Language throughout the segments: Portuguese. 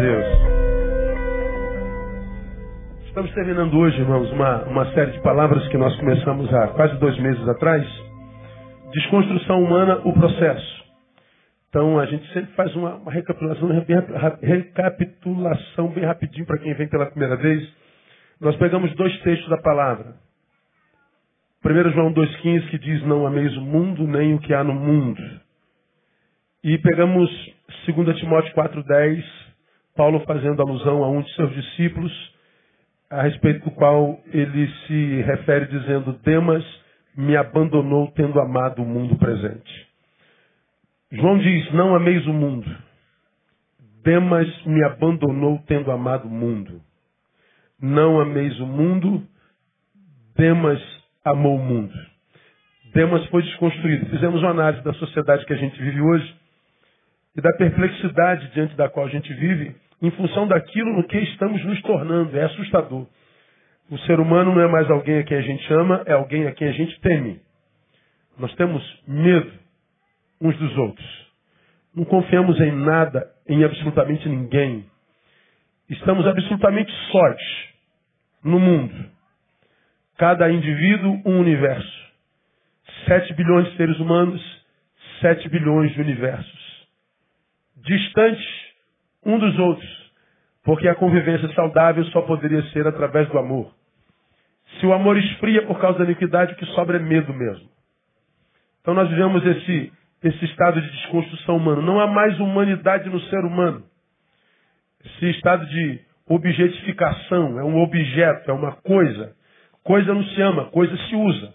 Deus. Estamos terminando hoje, irmãos, uma, uma série de palavras que nós começamos há quase dois meses atrás. Desconstrução humana, o processo. Então a gente sempre faz uma, uma recapitulação, recapitulação bem rapidinho para quem vem pela primeira vez. Nós pegamos dois textos da palavra. 1 João 2,15 que diz, não ameis o mundo, nem o que há no mundo. E pegamos 2 Timóteo 4,10, Paulo fazendo alusão a um de seus discípulos, a respeito do qual ele se refere dizendo, Demas me abandonou tendo amado o mundo presente. João diz, não ameis o mundo. Demas me abandonou tendo amado o mundo. Não ameis o mundo, Demas amou o mundo. Demas foi desconstruído. Fizemos uma análise da sociedade que a gente vive hoje e da perplexidade diante da qual a gente vive, em função daquilo no que estamos nos tornando. É assustador. O ser humano não é mais alguém a quem a gente ama, é alguém a quem a gente teme. Nós temos medo uns dos outros. Não confiamos em nada, em absolutamente ninguém. Estamos absolutamente sós no mundo. Cada indivíduo, um universo. Sete bilhões de seres humanos, sete bilhões de universos distantes um dos outros, porque a convivência saudável só poderia ser através do amor. Se o amor esfria por causa da iniquidade, o que sobra é medo mesmo. Então nós vivemos esse, esse estado de desconstrução humana. Não há mais humanidade no ser humano. Esse estado de objetificação, é um objeto, é uma coisa. Coisa não se ama, coisa se usa.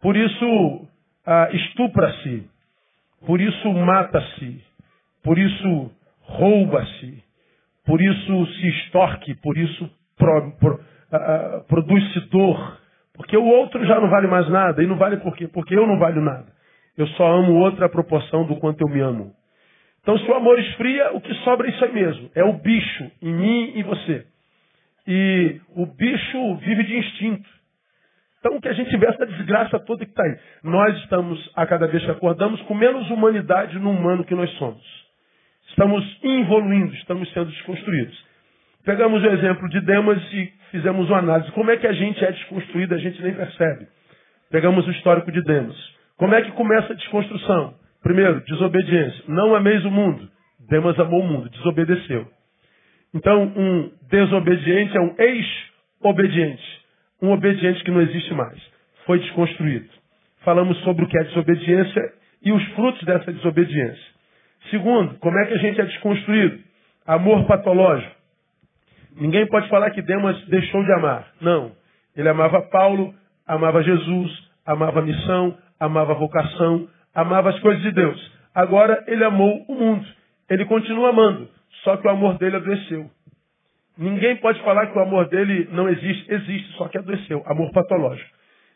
Por isso ah, estupra-se, por isso mata-se, por isso rouba-se, por isso se extorque, por isso pro, pro, uh, produz-se dor. Porque o outro já não vale mais nada. E não vale por quê? Porque eu não valho nada. Eu só amo o outro à proporção do quanto eu me amo. Então, se o amor esfria, o que sobra é isso aí mesmo. É o bicho em mim e você. E o bicho vive de instinto. Então, que a gente vê essa desgraça toda que está aí. Nós estamos, a cada vez que acordamos, com menos humanidade no humano que nós somos. Estamos evoluindo, estamos sendo desconstruídos. Pegamos o exemplo de Demas e fizemos uma análise. Como é que a gente é desconstruído, a gente nem percebe. Pegamos o histórico de Demas. Como é que começa a desconstrução? Primeiro, desobediência. Não ameis o mundo. Demas amou o mundo, desobedeceu. Então, um desobediente é um ex-obediente. Um obediente que não existe mais. Foi desconstruído. Falamos sobre o que é desobediência e os frutos dessa desobediência. Segundo, como é que a gente é desconstruído? Amor patológico. Ninguém pode falar que Demas deixou de amar. Não. Ele amava Paulo, amava Jesus, amava a missão, amava a vocação, amava as coisas de Deus. Agora ele amou o mundo. Ele continua amando, só que o amor dele adoeceu. Ninguém pode falar que o amor dele não existe. Existe, só que adoeceu. Amor patológico.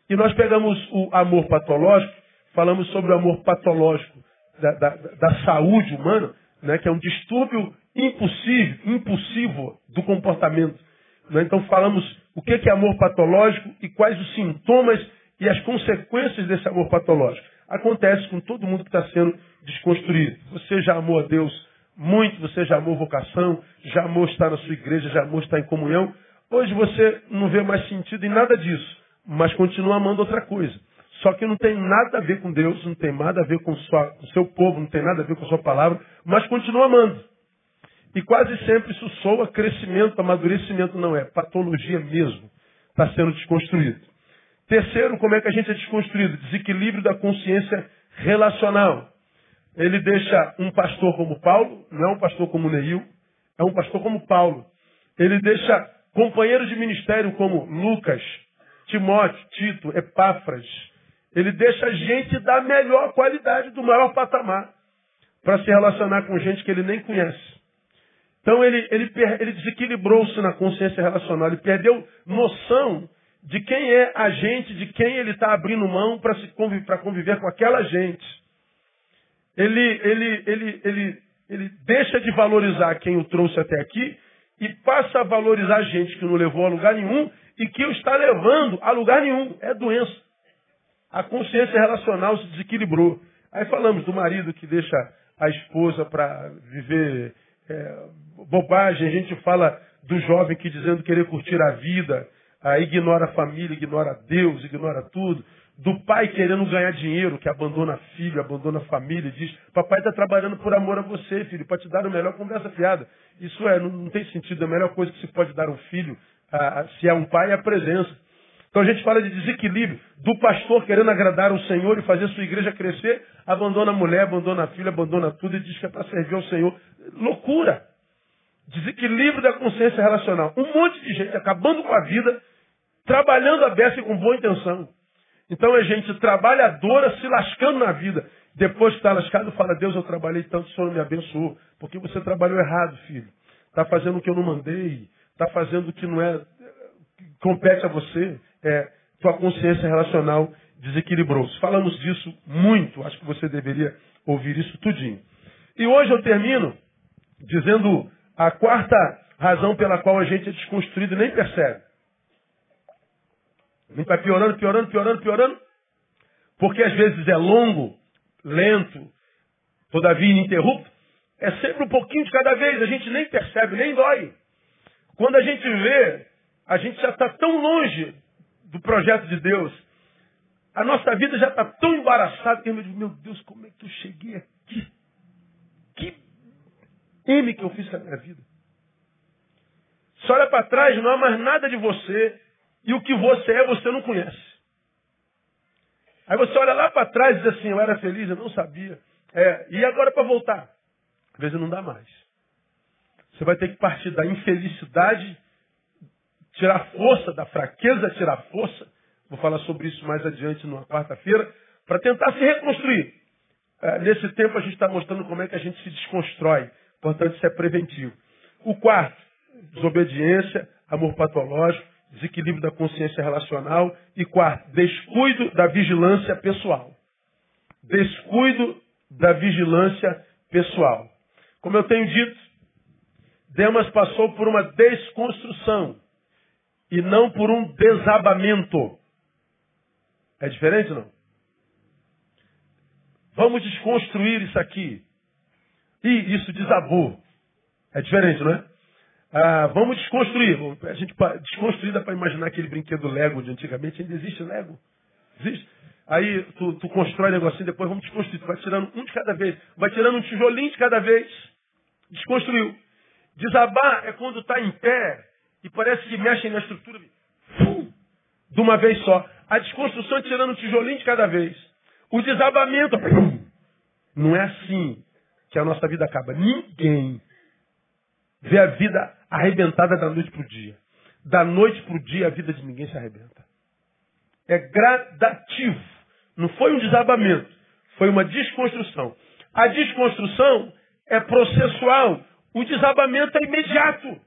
E nós pegamos o amor patológico, falamos sobre o amor patológico da, da, da saúde humana, né, que é um distúrbio impossível, impulsivo do comportamento. Né? Então falamos o que é amor patológico e quais os sintomas e as consequências desse amor patológico. Acontece com todo mundo que está sendo desconstruído. Você já amou a Deus muito, você já amou vocação, já amou estar na sua igreja, já amou estar em comunhão. Hoje você não vê mais sentido em nada disso, mas continua amando outra coisa. Só que não tem nada a ver com Deus, não tem nada a ver com, o seu povo, não tem nada a ver com a sua palavra, mas continua amando. E quase sempre isso soa crescimento, amadurecimento, não é, patologia mesmo. Está sendo desconstruído. Terceiro, como é que a gente é desconstruído? Desequilíbrio da consciência relacional. Ele deixa um pastor como Paulo, não é um pastor como Neil, é um pastor como Paulo. Ele deixa companheiros de ministério como Lucas, Timóteo, Tito, Epáfras, ele deixa gente da melhor qualidade, do maior patamar, para se relacionar com gente que ele nem conhece. Então ele, ele, ele desequilibrou-se na consciência relacional, ele perdeu noção de quem é a gente, de quem ele está abrindo mão para conviver, conviver com aquela gente. Ele, ele, ele, ele, ele deixa de valorizar quem o trouxe até aqui e passa a valorizar gente que não levou a lugar nenhum e que o está levando a lugar nenhum. É doença a consciência relacional se desequilibrou. Aí falamos do marido que deixa a esposa para viver é, bobagem, a gente fala do jovem que dizendo querer curtir a vida, ah, ignora a família, ignora Deus, ignora tudo. Do pai querendo ganhar dinheiro, que abandona filho, abandona a família, diz, papai está trabalhando por amor a você, filho, para te dar o melhor, conversa fiada. Isso é, não, não, tem sentido, a melhor coisa que se pode dar a um filho, ah, se é um pai, é a presença. Então a gente fala de desequilíbrio do pastor querendo agradar o Senhor e fazer sua igreja crescer, abandona a mulher, abandona a filha, abandona tudo e diz que é para servir ao Senhor. Loucura! Desequilíbrio da consciência relacional. Um monte de gente acabando com a vida, trabalhando a beça e com boa intenção. Então é gente trabalhadora se lascando na vida. Depois que está lascado, fala, Deus, eu trabalhei tanto, o Senhor me abençoou. Porque você trabalhou errado, filho. Está fazendo o que eu não mandei. Está fazendo o que não é compete a você é, tua consciência relacional desequilibrou-se. Falamos disso muito, acho que você deveria ouvir isso tudinho. E hoje eu termino dizendo a quarta razão pela qual a gente é desconstruído e nem percebe. A vai piorando, piorando, piorando, piorando, porque às vezes é longo, lento, todavia ininterrupto. É sempre um pouquinho de cada vez, a gente nem percebe, nem dói. Quando a gente vê, a gente já está tão longe do projeto de Deus. A nossa vida já está tão embaraçada que eu digo, meu Deus, como é que eu cheguei aqui? Que M que eu fiz com a minha vida? Você olha para trás, não há mais nada de você, e o que você é, você não conhece. Aí você olha lá para trás e diz assim, eu era feliz, eu não sabia. É, e agora para voltar? Às vezes não dá mais. Você vai ter que partir da infelicidade tirar força da fraqueza, tirar força. Vou falar sobre isso mais adiante numa quarta-feira, para tentar se reconstruir. É, nesse tempo a gente está mostrando como é que a gente se desconstrói. Portanto, isso é preventivo. O quarto, desobediência, amor patológico, desequilíbrio da consciência relacional. E quarto, descuido da vigilância pessoal. Descuido da vigilância pessoal. Como eu tenho dito, Demas passou por uma desconstrução e não por um desabamento. É diferente não? Vamos desconstruir isso aqui. E isso desabou. É diferente, não é? Ah, vamos desconstruir. A gente desconstruir dá para imaginar aquele brinquedo Lego de antigamente. Ainda existe Lego? Existe? Aí tu, tu constrói um negocinho, depois vamos desconstruir. Tu vai tirando um de cada vez. Vai tirando um tijolinho de cada vez. Desconstruiu. Desabar é quando está em pé e parece que mexem na estrutura de uma vez só. A desconstrução tirando um tijolinho de cada vez. O desabamento. Não é assim que a nossa vida acaba. Ninguém vê a vida arrebentada da noite para o dia. Da noite para o dia a vida de ninguém se arrebenta. É gradativo. Não foi um desabamento. Foi uma desconstrução. A desconstrução é processual. O desabamento é imediato.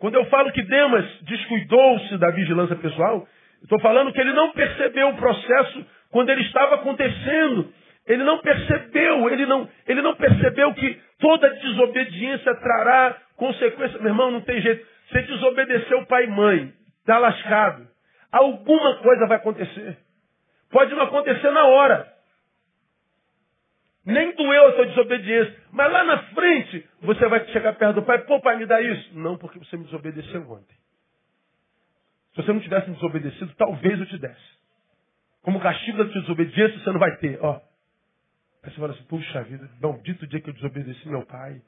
Quando eu falo que Demas descuidou-se da vigilância pessoal, estou falando que ele não percebeu o processo quando ele estava acontecendo. Ele não percebeu, ele não, ele não percebeu que toda desobediência trará consequências. Meu irmão, não tem jeito. Você desobedeceu pai e mãe, está lascado. Alguma coisa vai acontecer. Pode não acontecer na hora. Nem doeu a sua desobediência. Mas lá na frente, você vai chegar perto do pai, pô, pai, me dá isso. Não, porque você me desobedeceu ontem. Se você não tivesse desobedecido, talvez eu te desse. Como castigo da sua desobediência, você não vai ter. Ó. Aí você fala assim, puxa vida, maldito dia que eu desobedeci meu pai.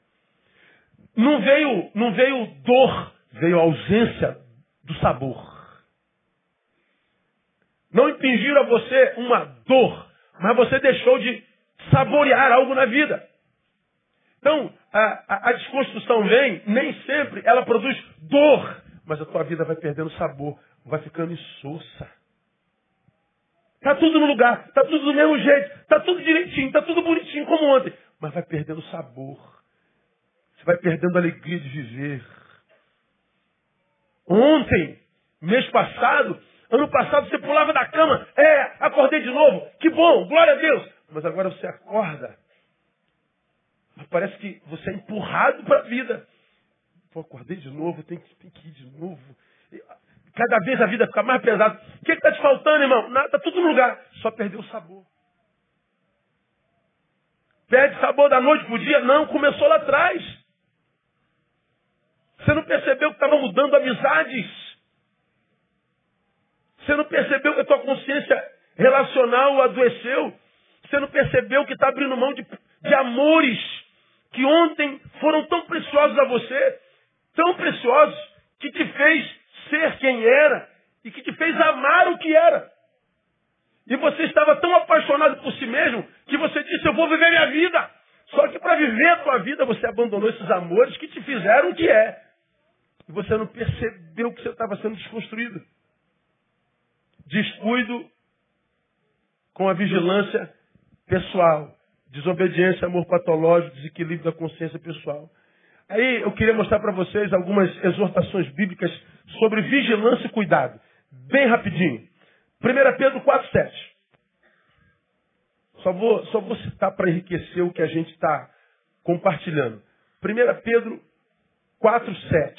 Não veio, não veio dor, veio ausência do sabor. Não impingiram a você uma dor, mas você deixou de saborear algo na vida. Então, a, a, a, desconstrução vem, nem sempre ela produz dor, mas a tua vida vai perdendo sabor, vai ficando insossa. Está tudo no lugar, está tudo do mesmo jeito, está tudo direitinho, está tudo bonitinho como ontem, mas vai perdendo sabor. Você vai perdendo a alegria de viver. Ontem, mês passado, ano passado você pulava da cama, é, acordei de novo, que bom, glória a Deus. Mas agora você acorda. Parece que você é empurrado para a vida. Pô, acordei de novo, tem que, tem que ir de novo. Cada vez a vida fica mais pesada. O que está te faltando, irmão? Está tudo no lugar. Só perdeu o sabor. Perde sabor da noite para o dia? Não, começou lá atrás. Você não percebeu que estava mudando amizades? Você não percebeu que a tua consciência relacional adoeceu? Você não percebeu que está abrindo mão de, de amores que ontem foram tão preciosos a você, tão preciosos, que te fez ser quem era e que te fez amar o que era. E você estava tão apaixonado por si mesmo que você disse: Eu vou viver minha vida. Só que para viver a tua vida você abandonou esses amores que te fizeram o que é. E você não percebeu que você estava sendo desconstruído. Descuido com a vigilância pessoal. Desobediência, amor patológico, desequilíbrio da consciência pessoal. Aí eu queria mostrar para vocês algumas exortações bíblicas sobre vigilância e cuidado. Bem rapidinho. 1 Pedro 4,7. Só vou, só vou citar para enriquecer o que a gente está compartilhando. 1 Pedro 4,7.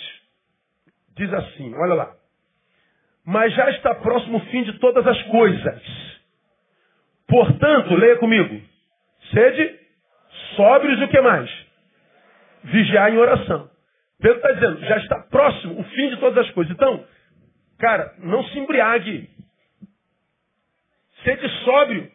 Diz assim, olha lá. Mas já está próximo o fim de todas as coisas. Portanto, leia comigo. Sede sóbrios e o que mais? Vigiar em oração. Pedro está dizendo, já está próximo o fim de todas as coisas. Então, cara, não se embriague. Sede sóbrio.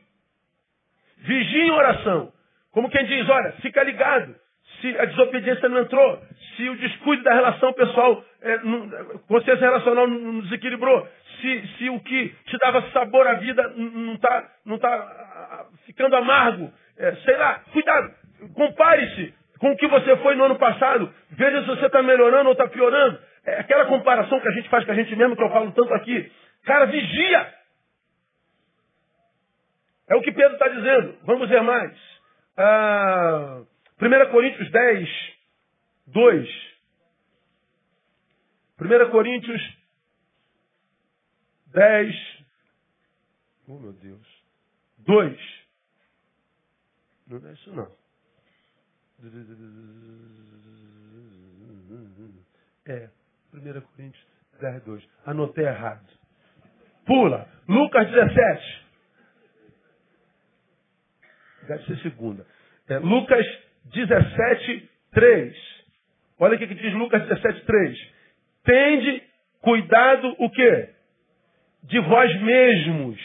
Vigie em oração. Como quem diz, olha, fica ligado. Se a desobediência não entrou, se o descuido da relação pessoal, é, não, consciência relacional não desequilibrou, se, se o que te dava sabor à vida não está não tá ficando amargo, é, sei lá, cuidado, compare-se com o que você foi no ano passado, veja se você está melhorando ou está piorando. É aquela comparação que a gente faz com a gente mesmo, que eu falo tanto aqui. Cara, vigia! É o que Pedro está dizendo. Vamos ver mais. Ah, 1 Coríntios 10, 2. 1 Coríntios 10. Oh meu Deus. 2. Não é isso não. É, 1 Coríntios 10, 2. Anotei errado. Pula. Lucas 17 deve ser segunda. É, Lucas 17, 3. Olha o que diz Lucas 17, 3. Tende cuidado o quê? De vós mesmos.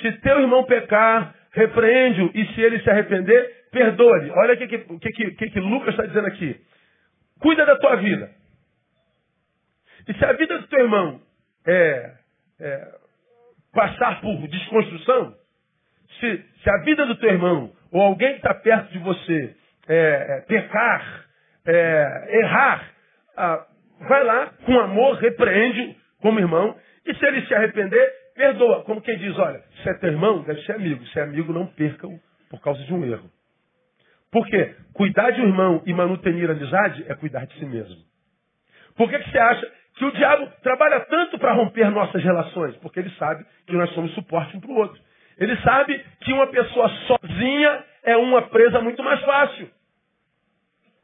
Se teu irmão pecar, repreende-o, e se ele se arrepender, perdoe. Olha o que, que, que, que, Lucas está dizendo aqui. Cuida da tua vida. E se a vida do teu irmão é, é passar por desconstrução, se, se a vida do teu irmão ou alguém que está perto de você é, é, pecar, é, errar, ah, vai lá com amor, repreende como irmão, e se ele se arrepender, perdoa. Como quem diz, olha, se é teu irmão, deve ser amigo. Se é amigo, não perca-o por causa de um erro. Por quê? Cuidar de um irmão e manutenir a amizade é cuidar de si mesmo. Por que, que você acha que o diabo trabalha tanto para romper nossas relações? Porque ele sabe que nós somos suporte um para o outro. Ele sabe que uma pessoa sozinha é uma presa muito mais fácil.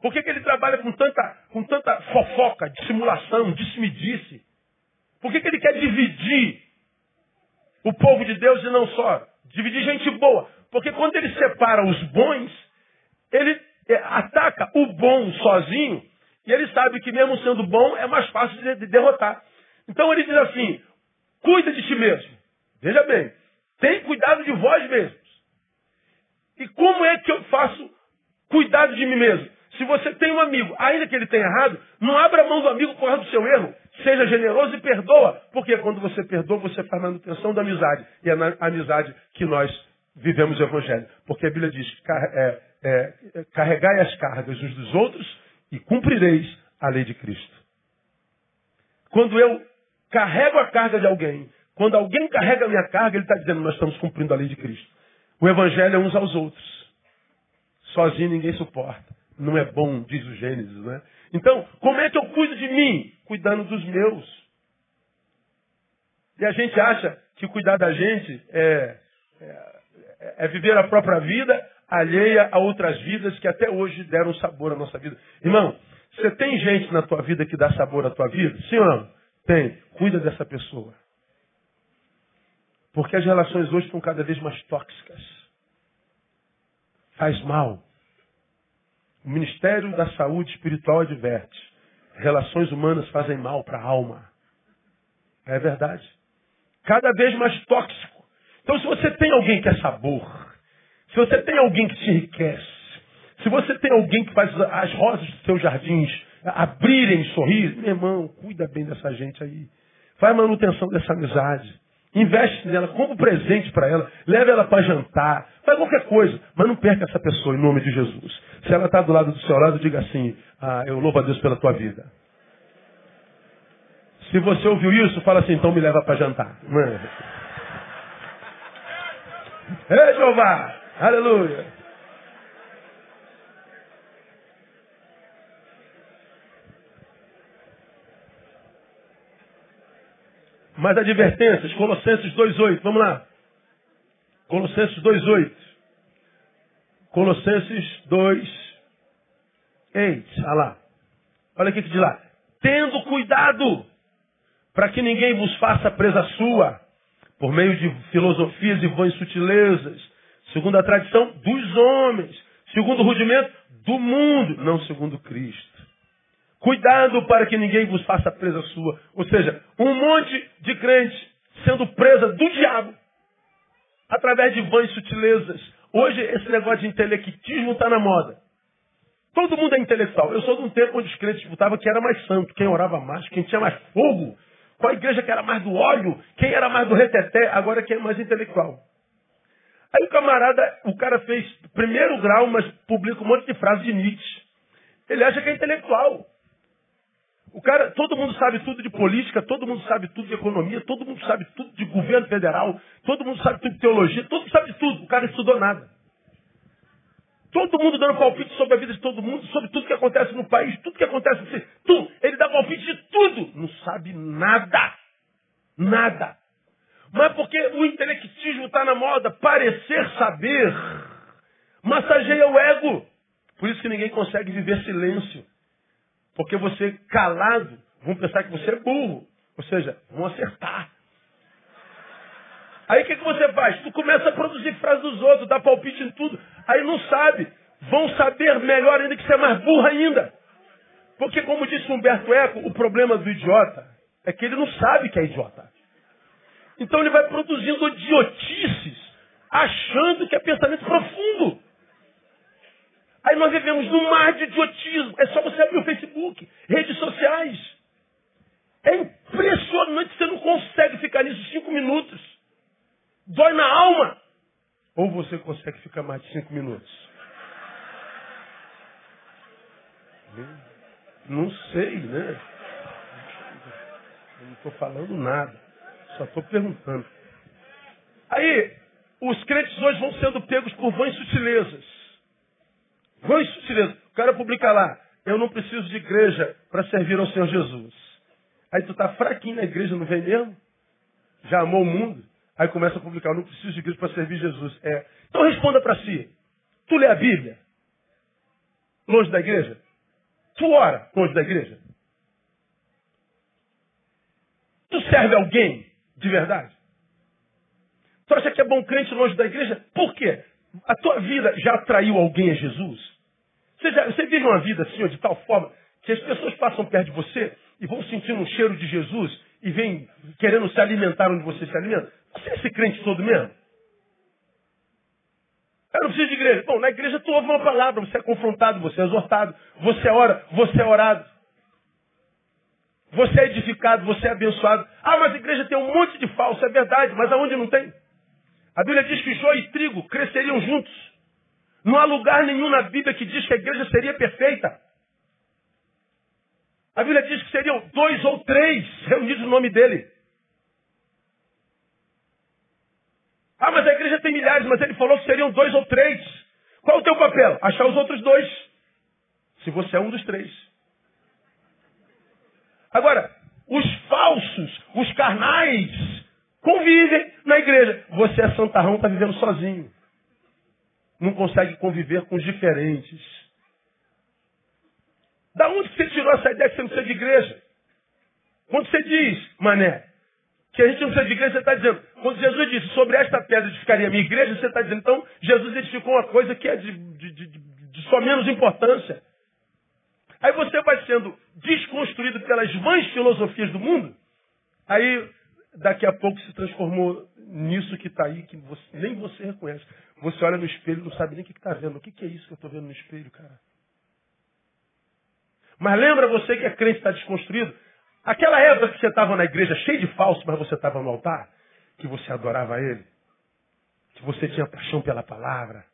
Por que, que ele trabalha com tanta, com tanta fofoca, dissimulação, disse-me-disse? Por que, que ele quer dividir o povo de Deus e não só? Dividir gente boa. Porque quando ele separa os bons, ele é, ataca o bom sozinho e ele sabe que mesmo sendo bom é mais fácil de derrotar. Então ele diz assim, cuida de ti mesmo. Veja bem, tem cuidado de vós mesmos. E como é que eu faço cuidado de mim mesmo? Se você tem um amigo, ainda que ele tenha errado, não abra mão do amigo por causa do seu erro. Seja generoso e perdoa. Porque quando você perdoa, você faz manutenção da amizade. E é na amizade que nós vivemos o Evangelho. Porque a Bíblia diz, é, é, carregai as cargas uns dos outros e cumprireis a lei de Cristo. Quando eu carrego a carga de alguém quando alguém carrega a minha carga, ele está dizendo, nós estamos cumprindo a lei de Cristo. O evangelho é uns aos outros. Sozinho ninguém suporta. Não é bom, diz o Gênesis, né? Então, como é que eu cuido de mim? Cuidando dos meus. E a gente acha que cuidar da gente é, é, é viver a própria vida alheia a outras vidas que até hoje deram sabor à nossa vida. Irmão, você tem gente na tua vida que dá sabor à tua vida? Sim ou não? Tem. Cuida dessa pessoa. Porque as relações hoje estão cada vez mais tóxicas. Faz mal. O Ministério da Saúde Espiritual adverte. Relações humanas fazem mal para a alma. É verdade. Cada vez mais tóxico. Então, se você tem alguém que é sabor, se você tem alguém que te enriquece, se você tem alguém que faz as rosas dos seus jardins abrirem sorriso, meu irmão, cuida bem dessa gente aí. Faz manutenção dessa amizade. Investe nela, compra um presente para ela, leve ela para jantar, faz qualquer coisa, mas não perca essa pessoa em nome de Jesus. Se ela está do lado do seu lado, diga assim: ah, Eu louvo a Deus pela tua vida. Se você ouviu isso, fala assim: Então me leva para jantar. Ei, Jeová! Aleluia! Mais advertências, Colossenses 2,8. Vamos lá. Colossenses 2,8. Colossenses 2, 8. Olha lá. Olha o que diz lá. Tendo cuidado para que ninguém vos faça presa sua, por meio de filosofias e vãs sutilezas, segundo a tradição dos homens, segundo o rudimento do mundo, não segundo Cristo. Cuidado para que ninguém vos faça presa sua. Ou seja, um monte de crente sendo presa do diabo através de vãs sutilezas. Hoje esse negócio de intelectismo está na moda. Todo mundo é intelectual. Eu sou de um tempo onde os crentes disputavam quem era mais santo, quem orava mais, quem tinha mais fogo. Qual igreja que era mais do óleo, quem era mais do reteté, agora quem é mais intelectual. Aí o camarada, o cara fez primeiro grau, mas publica um monte de frases de Nietzsche. Ele acha que é intelectual. O cara, todo mundo sabe tudo de política, todo mundo sabe tudo de economia, todo mundo sabe tudo de governo federal, todo mundo sabe tudo de teologia, todo mundo sabe tudo. O cara estudou nada. Todo mundo dando palpite sobre a vida de todo mundo, sobre tudo que acontece no país, tudo que acontece no tudo. Ele dá palpite de tudo. Não sabe nada. Nada. Mas porque o intelectismo está na moda, parecer saber, massageia o ego. Por isso que ninguém consegue viver silêncio. Porque você calado, vão pensar que você é burro. Ou seja, vão acertar. Aí o que, que você faz? Tu começa a produzir frases dos outros, dá palpite em tudo. Aí não sabe. Vão saber melhor ainda que você é mais burro ainda. Porque, como disse Humberto Eco, o problema do idiota é que ele não sabe que é idiota. Então ele vai produzindo idiotices, achando que é pensamento profundo. Aí nós vivemos num mar de idiotismo. É só você abrir o Facebook, redes sociais. É impressionante, você não consegue ficar nisso cinco minutos. Dói na alma. Ou você consegue ficar mais de cinco minutos? Não sei, né? Eu não estou falando nada. Só estou perguntando. Aí, os crentes hoje vão sendo pegos por vãs sutilezas. Vão sutileza. O cara publica lá, eu não preciso de igreja para servir ao Senhor Jesus. Aí tu tá fraquinho na igreja, não vem mesmo? Já amou o mundo? Aí começa a publicar, eu não preciso de igreja para servir Jesus. É. Então responda para si. Tu lê a Bíblia? Longe da igreja? Tu ora longe da igreja? Tu serve alguém de verdade? Tu acha que é bom crente longe da igreja? Por quê? A tua vida já atraiu alguém a Jesus? Você, já, você vive uma vida assim, de tal forma que as pessoas passam perto de você e vão sentindo um cheiro de Jesus e vêm querendo se alimentar onde você se alimenta? Você é esse crente todo mesmo? Eu não preciso de igreja. Bom, na igreja tu ouve uma palavra, você é confrontado, você é exortado, você ora, você é orado. Você é edificado, você é abençoado. Ah, mas a igreja tem um monte de falso, é verdade, mas aonde não tem? A Bíblia diz que joio e trigo cresceriam juntos. Não há lugar nenhum na Bíblia que diz que a igreja seria perfeita. A Bíblia diz que seriam dois ou três reunidos no nome dele. Ah, mas a igreja tem milhares, mas ele falou que seriam dois ou três. Qual é o teu papel? Achar os outros dois. Se você é um dos três. Agora, os falsos, os carnais, convivem na igreja. Você é santarrão, está vivendo sozinho. Não consegue conviver com os diferentes. Da onde você tirou essa ideia que você não precisa de igreja? Quando você diz, mané, que a gente não precisa de igreja, você está dizendo, quando Jesus disse, sobre esta pedra edificaria a minha igreja, você está dizendo, então, Jesus edificou uma coisa que é de, de, de, de só menos importância. Aí você vai sendo desconstruído pelas vãs filosofias do mundo. Aí, daqui a pouco se transformou nisso que está aí, que você, nem você reconhece. Você olha no espelho e não sabe nem o que está vendo. O que, que é isso que eu estou vendo no espelho, cara? Mas lembra você que é crente está desconstruído? Aquela época que você estava na igreja cheio de falso, mas você estava no altar, que você adorava ele, que você tinha paixão pela palavra,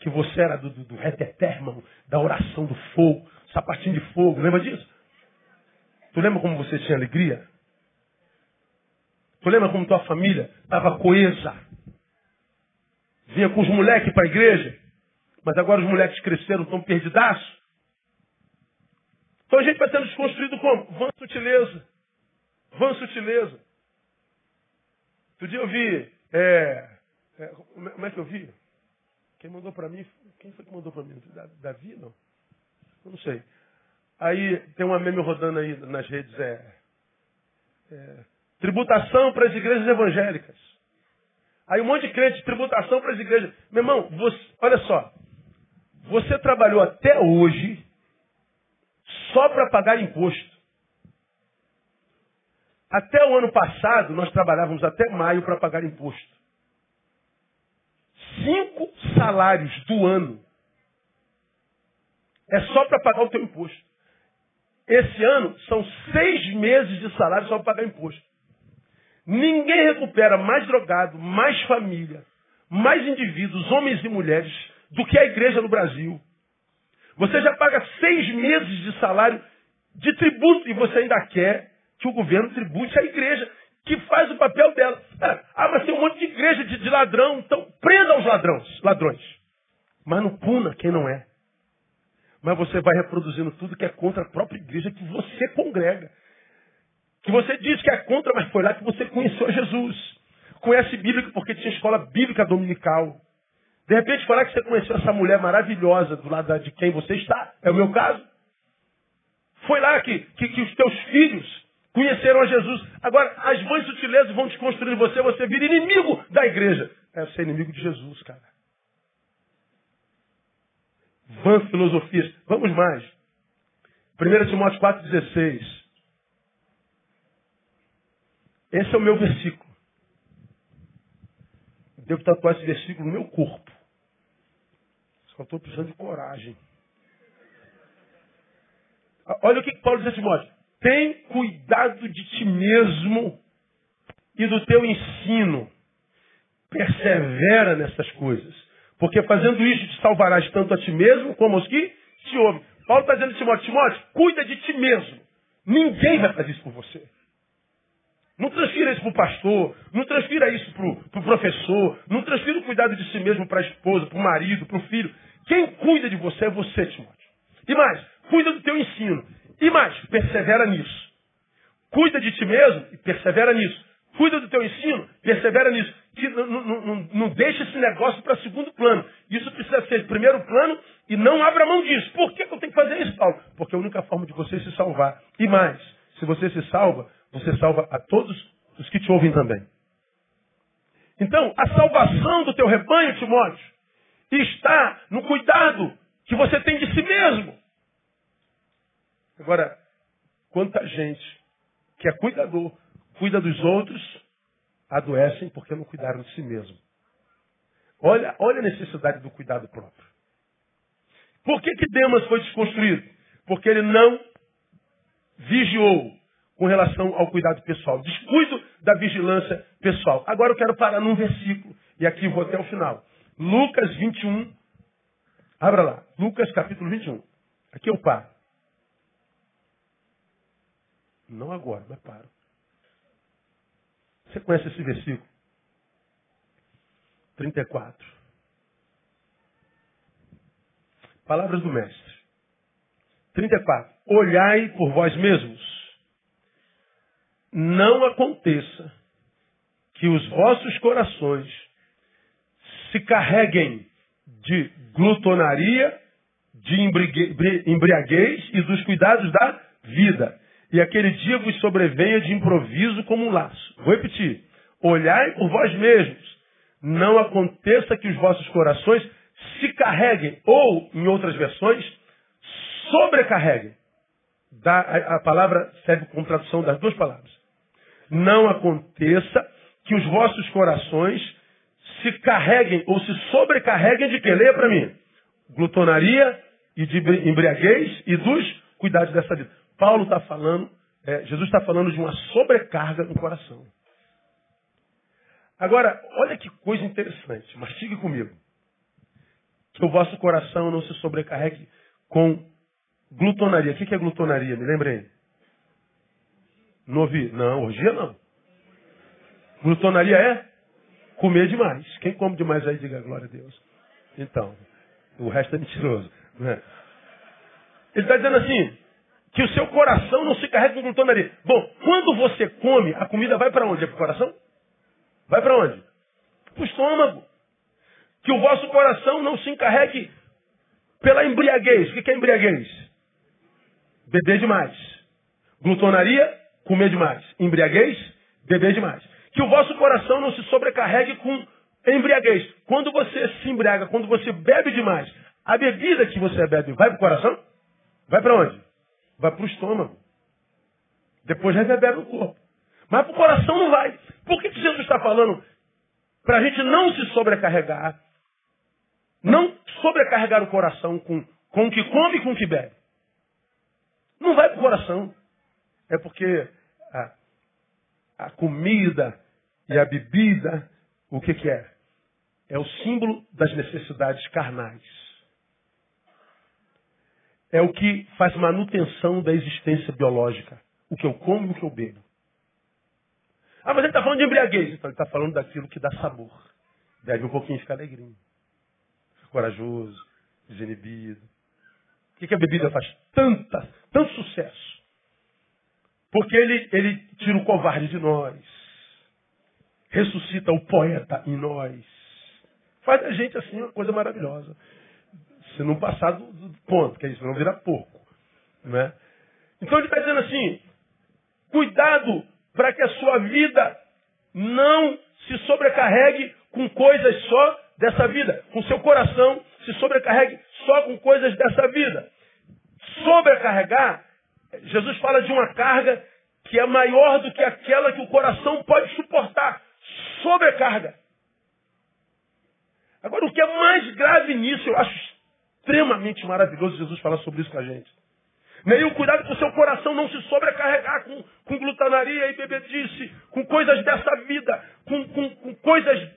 que você era do, do, do da oração do fogo, sapatinho de fogo, lembra disso? Tu lembra como você tinha alegria? Tu lembra como tua família estava coesa? Vinha com os moleques para a igreja, mas agora os moleques cresceram, estão perdidaços. Então a gente vai sendo desconstruído como? Vã sutileza. Vã sutileza. Outro dia eu vi. É, é, como é que eu vi? Quem mandou para mim? Quem foi que mandou para mim? Davi? Não. Eu não sei. Aí tem uma meme rodando aí nas redes. É, é tributação para as igrejas evangélicas. Aí um monte de crente, tributação para as igrejas. Meu irmão, você, olha só. Você trabalhou até hoje só para pagar imposto. Até o ano passado, nós trabalhávamos até maio para pagar imposto. Cinco salários do ano é só para pagar o teu imposto. Esse ano são seis meses de salário só para pagar imposto. Ninguém recupera mais drogado, mais família, mais indivíduos, homens e mulheres, do que a igreja no Brasil. Você já paga seis meses de salário de tributo e você ainda quer que o governo tribute a igreja, que faz o papel dela. Ah, mas tem um monte de igreja de, de ladrão, então prenda os ladrões, ladrões. Mas não puna quem não é. Mas você vai reproduzindo tudo que é contra a própria igreja que você congrega. Que você diz que é contra, mas foi lá que você conheceu Jesus. Conhece Bíblia porque tinha escola bíblica dominical. De repente, falar que você conheceu essa mulher maravilhosa do lado de quem você está, é o meu caso. Foi lá que, que, que os teus filhos conheceram a Jesus. Agora, as mães sutilezas vão desconstruir você, você vira inimigo da igreja. É ser inimigo de Jesus, cara. Vã filosofias. Vamos mais. 1 Timóteo 4,16. Esse é o meu versículo. Devo tatuar esse versículo no meu corpo. Só estou precisando de coragem. Olha o que Paulo diz a Timóteo. Tem cuidado de ti mesmo e do teu ensino. Persevera nessas coisas. Porque fazendo isso te salvarás tanto a ti mesmo como aos que te ouvem. Paulo está dizendo a Timóteo, Timóteo, cuida de ti mesmo. Ninguém vai fazer isso por você. Não transfira isso para o pastor, não transfira isso para o pro professor, não transfira o cuidado de si mesmo para a esposa, para o marido, para o filho. Quem cuida de você é você, Timóteo. E mais, cuida do teu ensino. E mais, persevera nisso. Cuida de ti mesmo e persevera nisso. Cuida do teu ensino, persevera nisso. Que não, não, não, não deixe esse negócio para segundo plano. Isso precisa ser primeiro plano e não abra mão disso. Por que, eu tenho que fazer isso, Paulo? Porque é a única forma de você se salvar. E mais, se você se salva, você salva a todos os que te ouvem também. Então, a salvação do teu rebanho, Timóteo, está no cuidado que você tem de si mesmo. Agora, quanta gente que é cuidador, cuida dos outros, adoecem porque não cuidaram de si mesmo. Olha, olha a necessidade do cuidado próprio. Por que, que Demas foi desconstruído? Porque ele não vigiou com relação ao cuidado pessoal. Descuido da vigilância pessoal. Agora eu quero parar num versículo, e aqui vou até o final. Lucas 21. Abra lá. Lucas capítulo 21. Aqui eu paro. Não agora, mas paro. Você conhece esse versículo? 34. Palavras do Mestre. 34. Olhai por vós mesmos. Não aconteça que os vossos corações se carreguem de glutonaria, de embriaguez e dos cuidados da vida e aquele dia vos sobrevenha de improviso como um laço. Vou repetir. Olhai por vós mesmos. Não aconteça que os vossos corações se carreguem, ou, em outras versões, sobrecarreguem. A palavra serve como tradução das duas palavras. Não aconteça que os vossos corações se carreguem ou se sobrecarreguem de que? Leia para mim. Glutonaria e de embriaguez e dos cuidados dessa vida. Paulo está falando, é, Jesus está falando de uma sobrecarga no coração. Agora, olha que coisa interessante. Mastigue comigo. Que o vosso coração não se sobrecarregue com glutonaria. O que é glutonaria? Me lembrei. Não ouvi? Não, orgia não. Glutonaria é comer demais. Quem come demais aí, diga glória a Deus. Então, o resto é mentiroso. Né? Ele está dizendo assim, que o seu coração não se carrega com glutonaria. Bom, quando você come, a comida vai para onde? É para o coração? Vai para onde? Para o estômago. Que o vosso coração não se encarregue pela embriaguez. O que é embriaguez? Beber demais. Glutonaria, comer demais. Embriaguez, beber demais. Que o vosso coração não se sobrecarregue com embriaguez. Quando você se embriaga, quando você bebe demais, a bebida que você bebe vai para o coração? Vai para onde? Vai para o estômago. Depois reverbera no corpo. Mas para o coração não vai. Por que, que Jesus está falando? Para a gente não se sobrecarregar. Não sobrecarregar o coração com, com o que come e com o que bebe. Não vai para o coração. É porque a comida e a bebida, o que, que é? É o símbolo das necessidades carnais. É o que faz manutenção da existência biológica. O que eu como e o que eu bebo. Ah, mas ele está falando de embriaguez. Então ele está falando daquilo que dá sabor. Deve um pouquinho ficar alegrinho. Corajoso, desinibido. Por que, que a bebida faz tanta, tanto sucesso? Porque ele, ele tira o covarde de nós. Ressuscita o poeta em nós. Faz a gente assim uma coisa maravilhosa. Se não passar do, do ponto, que é isso, não virar porco. Né? Então ele está dizendo assim, cuidado para que a sua vida não se sobrecarregue com coisas só dessa vida, com seu coração se sobrecarregue só com coisas dessa vida. Sobrecarregar, Jesus fala de uma carga que é maior do que aquela que o coração pode suportar. Sobrecarga. Agora, o que é mais grave nisso, eu acho extremamente maravilhoso Jesus falar sobre isso com a gente. Nenhum cuidado com o seu coração não se sobrecarregar com, com glutanaria e bebedice, com coisas dessa vida, com, com, com coisas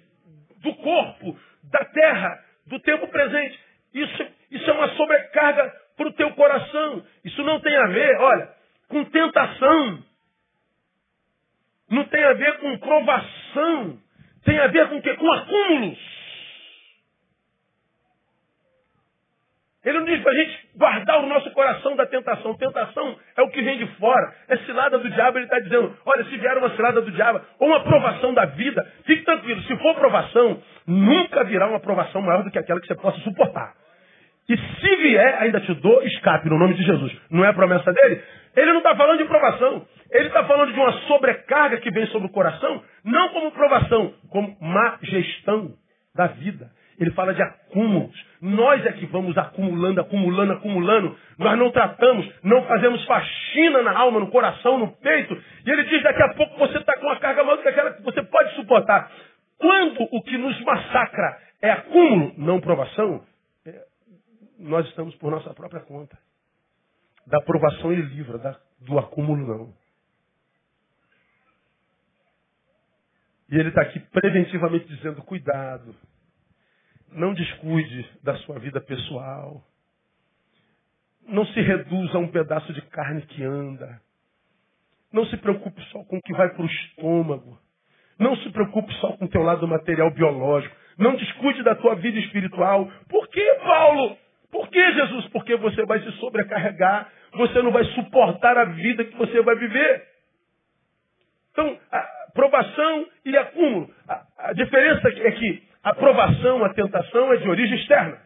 do corpo, da terra, do tempo presente. Isso, isso é uma sobrecarga para o teu coração. Isso não tem a ver, olha, com tentação. Não tem a ver com provação. Tem a ver com o quê? Com acúmulos. Ele não diz para a gente guardar o nosso coração da tentação. Tentação é o que vem de fora. É cilada do diabo. Ele está dizendo, olha, se vier uma cilada do diabo ou uma provação da vida, fique tranquilo. Se for provação, nunca virá uma provação maior do que aquela que você possa suportar. E se vier, ainda te dou escape no nome de Jesus. Não é a promessa dele? Ele não está falando de provação. Ele está falando de uma sobrecarga que vem sobre o coração, não como provação, como má gestão da vida. Ele fala de acúmulos. Nós é que vamos acumulando, acumulando, acumulando. Nós não tratamos, não fazemos faxina na alma, no coração, no peito. E ele diz: daqui a pouco você está com uma carga maior do que aquela que você pode suportar. Quando o que nos massacra é acúmulo, não provação, nós estamos por nossa própria conta. Da provação ele livra, da, do acúmulo não. E ele está aqui preventivamente dizendo: cuidado. Não descuide da sua vida pessoal. Não se reduza a um pedaço de carne que anda. Não se preocupe só com o que vai para o estômago. Não se preocupe só com o teu lado material biológico. Não descuide da tua vida espiritual. Por que, Paulo? Por que, Jesus? Porque você vai se sobrecarregar. Você não vai suportar a vida que você vai viver. Então, provação e acúmulo. A, a diferença é que a provação, a tentação é de origem externa.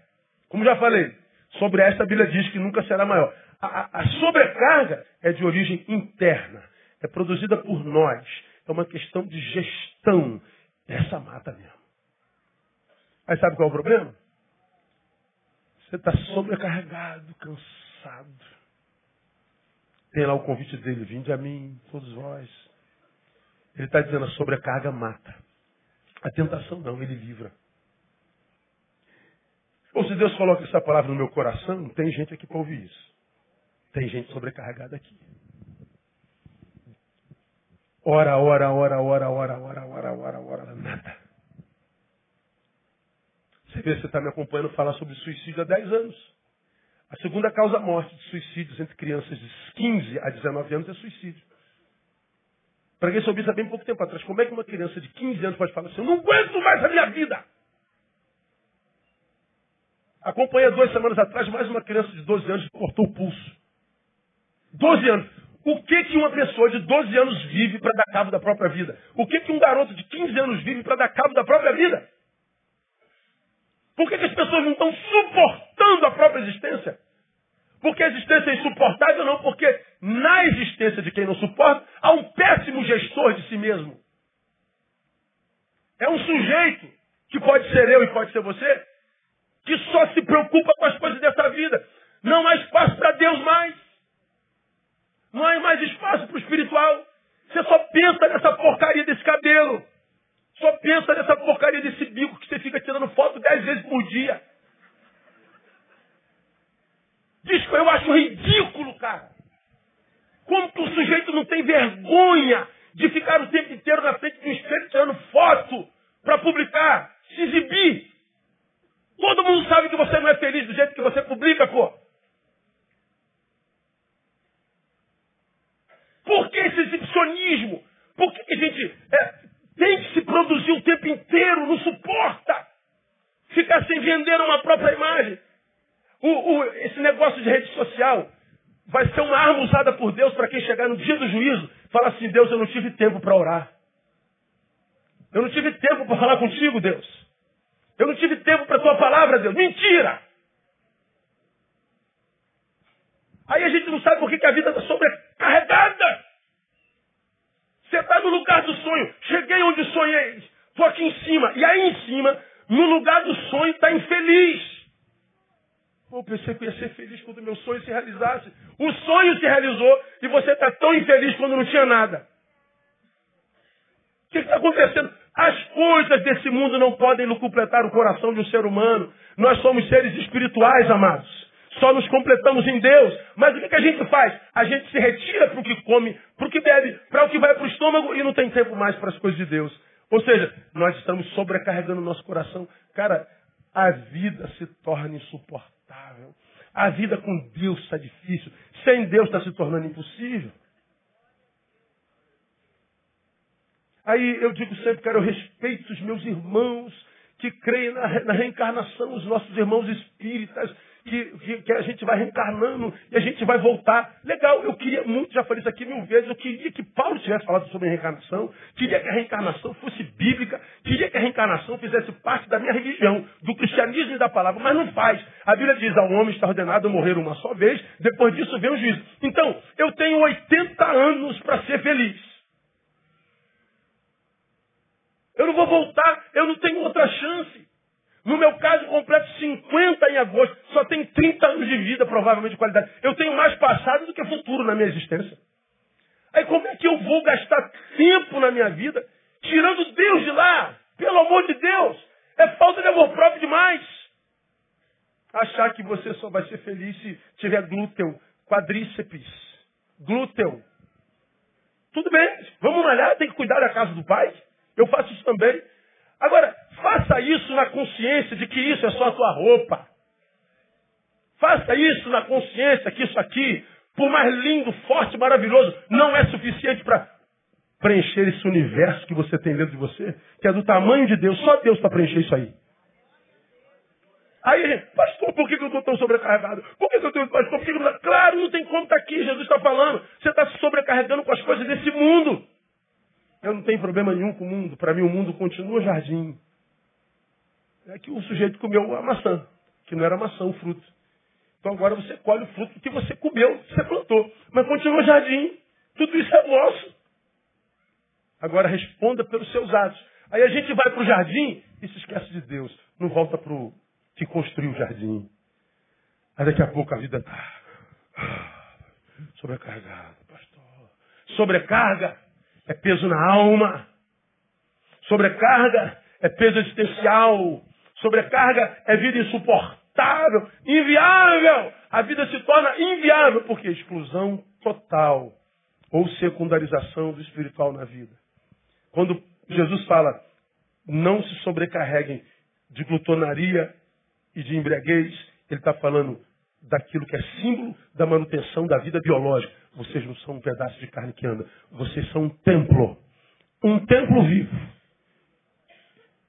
Como já falei, sobre esta a Bíblia diz que nunca será maior. A, a, a sobrecarga é de origem interna. É produzida por nós. É uma questão de gestão. Essa mata mesmo. Aí sabe qual é o problema? Está sobrecarregado, cansado. Tem lá o convite dele, vinde a mim, todos vós. Ele está dizendo, a sobrecarga mata. A tentação não, ele livra. Ou se Deus coloca essa palavra no meu coração, tem gente aqui para ouvir isso. Tem gente sobrecarregada aqui. Ora, ora, ora, ora, ora, ora, ora, ora, ora, nada. Você vê, você está me acompanhando falar sobre suicídio há 10 anos. A segunda causa morte de suicídios entre crianças de 15 a 19 anos é suicídio. Preguei sobre isso há bem pouco tempo atrás. Como é que uma criança de 15 anos pode falar assim, eu não aguento mais a minha vida? Acompanhei duas semanas atrás mais uma criança de 12 anos que cortou o pulso. 12 anos. O que, que uma pessoa de 12 anos vive para dar cabo da própria vida? O que, que um garoto de 15 anos vive para dar cabo da própria vida? Por que, que as pessoas não estão suportando a própria existência? Porque a existência é insuportável, não, porque na existência de quem não suporta, há um péssimo gestor de si mesmo. É um sujeito, que pode ser eu e pode ser você, que só se preocupa com as coisas dessa vida. Não há espaço para Deus mais. Não há mais espaço para o espiritual. Você só pensa nessa porcaria desse cabelo. Só pensa nessa porcaria desse bico que você fica tirando foto dez vezes por dia. Diz que eu acho ridículo, cara. Como que o sujeito não tem vergonha de ficar o tempo inteiro na frente de um espelho tirando foto para publicar, se exibir? Todo mundo sabe que você não é feliz do jeito que você publica, pô. Por que esse exibicionismo? Por que a gente é, tem que se produzir o tempo inteiro, não suporta ficar sem vender uma própria imagem. O, o, esse negócio de rede social vai ser uma arma usada por Deus para quem chegar no dia do juízo falar assim, Deus, eu não tive tempo para orar. Eu não tive tempo para falar contigo, Deus. Eu não tive tempo para a tua palavra, Deus. Mentira! Aí a gente não sabe por que, que a vida está sobrecarregada. Você está no lugar do sonho. Cheguei onde sonhei. Estou aqui em cima. E aí em cima, no lugar do sonho, está infeliz. Pô, pensei que ia ser feliz quando meu sonho se realizasse. O sonho se realizou e você está tão infeliz quando não tinha nada. O que está acontecendo? As coisas desse mundo não podem completar o coração de um ser humano. Nós somos seres espirituais, amados. Só nos completamos em Deus. Mas o que, que a gente faz? A gente se retira para o que come, para o que bebe, para o que vai para o estômago e não tem tempo mais para as coisas de Deus. Ou seja, nós estamos sobrecarregando o nosso coração. Cara, a vida se torna insuportável. A vida com Deus está difícil. Sem Deus está se tornando impossível. Aí eu digo sempre, cara, eu respeito os meus irmãos que creem na, na reencarnação, os nossos irmãos espíritas, que, que, a gente vai reencarnando e a gente vai voltar. Legal, eu queria muito, já falei isso aqui mil vezes, eu queria que Paulo tivesse falado sobre a reencarnação, queria que a reencarnação fosse bíblica, queria que a reencarnação fizesse parte da minha religião, do cristianismo e da palavra, mas não faz. A Bíblia diz, ao homem está ordenado morrer uma só vez, depois disso vem o juízo. Então, eu tenho 80 anos para ser feliz. Eu não vou voltar, eu não tenho outra chance. No meu caso, completo 50 em agosto. Só tenho 30 anos de vida, provavelmente, de qualidade. Eu tenho mais passado do que futuro na minha existência. Aí como é que eu vou gastar tempo na minha vida tirando Deus de lá? Pelo amor de Deus! É falta de amor próprio demais. Achar que você só vai ser feliz se tiver glúteo, quadríceps, glúteo. Tudo bem, vamos malhar, tem que cuidar da casa do pai. Eu faço isso também. Agora, faça isso na consciência de que isso é só a tua roupa. Faça isso na consciência que isso aqui, por mais lindo, forte, maravilhoso, não é suficiente para preencher esse universo que você tem dentro de você, que é do tamanho de Deus. Só Deus para preencher isso aí. Aí, pastor, por que, eu estou tão sobrecarregado? Por que, eu estou, pastor, por que, eu Claro, não tem como estar tá aqui, Jesus está falando. Você está se sobrecarregando com as coisas desse mundo. Eu não tenho problema nenhum com o mundo. Para mim, o mundo continua jardim. É que o sujeito comeu a maçã, que não era maçã, o fruto. Então agora você colhe o fruto que você comeu, que você plantou. Mas continua jardim. Tudo isso é nosso. Agora responda pelos seus atos. Aí a gente vai para o jardim e se esquece de Deus. Não volta para o que construiu o jardim. Aí daqui a pouco a vida está. Sobrecarregado, pastor. Sobrecarga é peso na alma. Sobrecarga é peso existencial. Sobrecarga é vida insuportável, inviável. A vida se torna inviável porque exclusão total ou secundarização do espiritual na vida. Quando Jesus fala, não se sobrecarreguem de glutonaria e de embriaguez, ele está falando daquilo que é símbolo da manutenção da vida biológica. Vocês não são um pedaço de carne que anda, vocês são um templo. Um templo vivo.